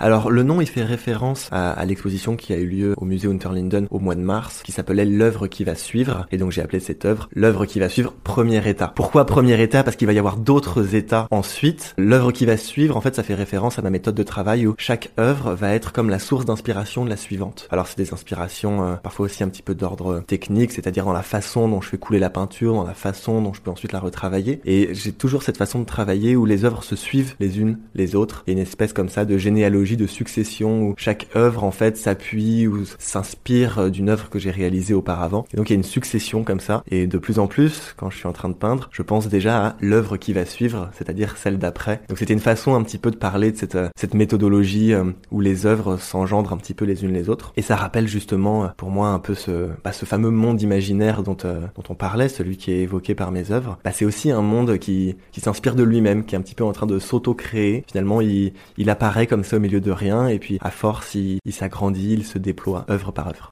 Alors le nom il fait référence à, l'exposition qui a eu lieu au musée Unterlinden au mois de mars, qui s'appelait l'œuvre qui va suivre, et donc j'ai appelé cette œuvre l'œuvre qui va suivre premier état. Pourquoi premier état? Parce qu'il va y avoir d'autres états ensuite. L'œuvre qui va suivre, en fait, ça fait référence à ma méthode de travail où chaque œuvre va être comme la source d'inspiration de la suivante. Alors c'est des inspirations euh, parfois aussi un petit peu d'ordre technique, c'est-à-dire dans la façon dont je fais couler la peinture, dans la façon dont je peux ensuite la retravailler. Et j'ai toujours cette façon de travailler où les œuvres se suivent les unes les autres. A une espèce comme ça de généalogie de succession où chaque œuvre en fait s'appuie ou s'inspire euh, d'une œuvre que j'ai réalisée auparavant. Et donc il y a une succession comme ça. Et de plus en plus, quand je suis en train de peindre, je pense déjà à l'œuvre qui va suivre, c'est-à-dire celle d'après. Donc c'était une façon un petit peu de parler de cette, euh, cette méthodologie euh, où les œuvres s'engendrent un petit peu les unes les autres. Et ça rappelle justement pour moi un peu ce, bah, ce fameux monde imaginaire dont, dont on parlait, celui qui est évoqué par mes œuvres. Bah, c'est aussi un monde qui, qui s'inspire de lui-même, qui est un petit peu en train de s'auto-créer. Finalement, il, il apparaît comme ça au de rien et puis à force il, il s'agrandit, il se déploie œuvre par œuvre.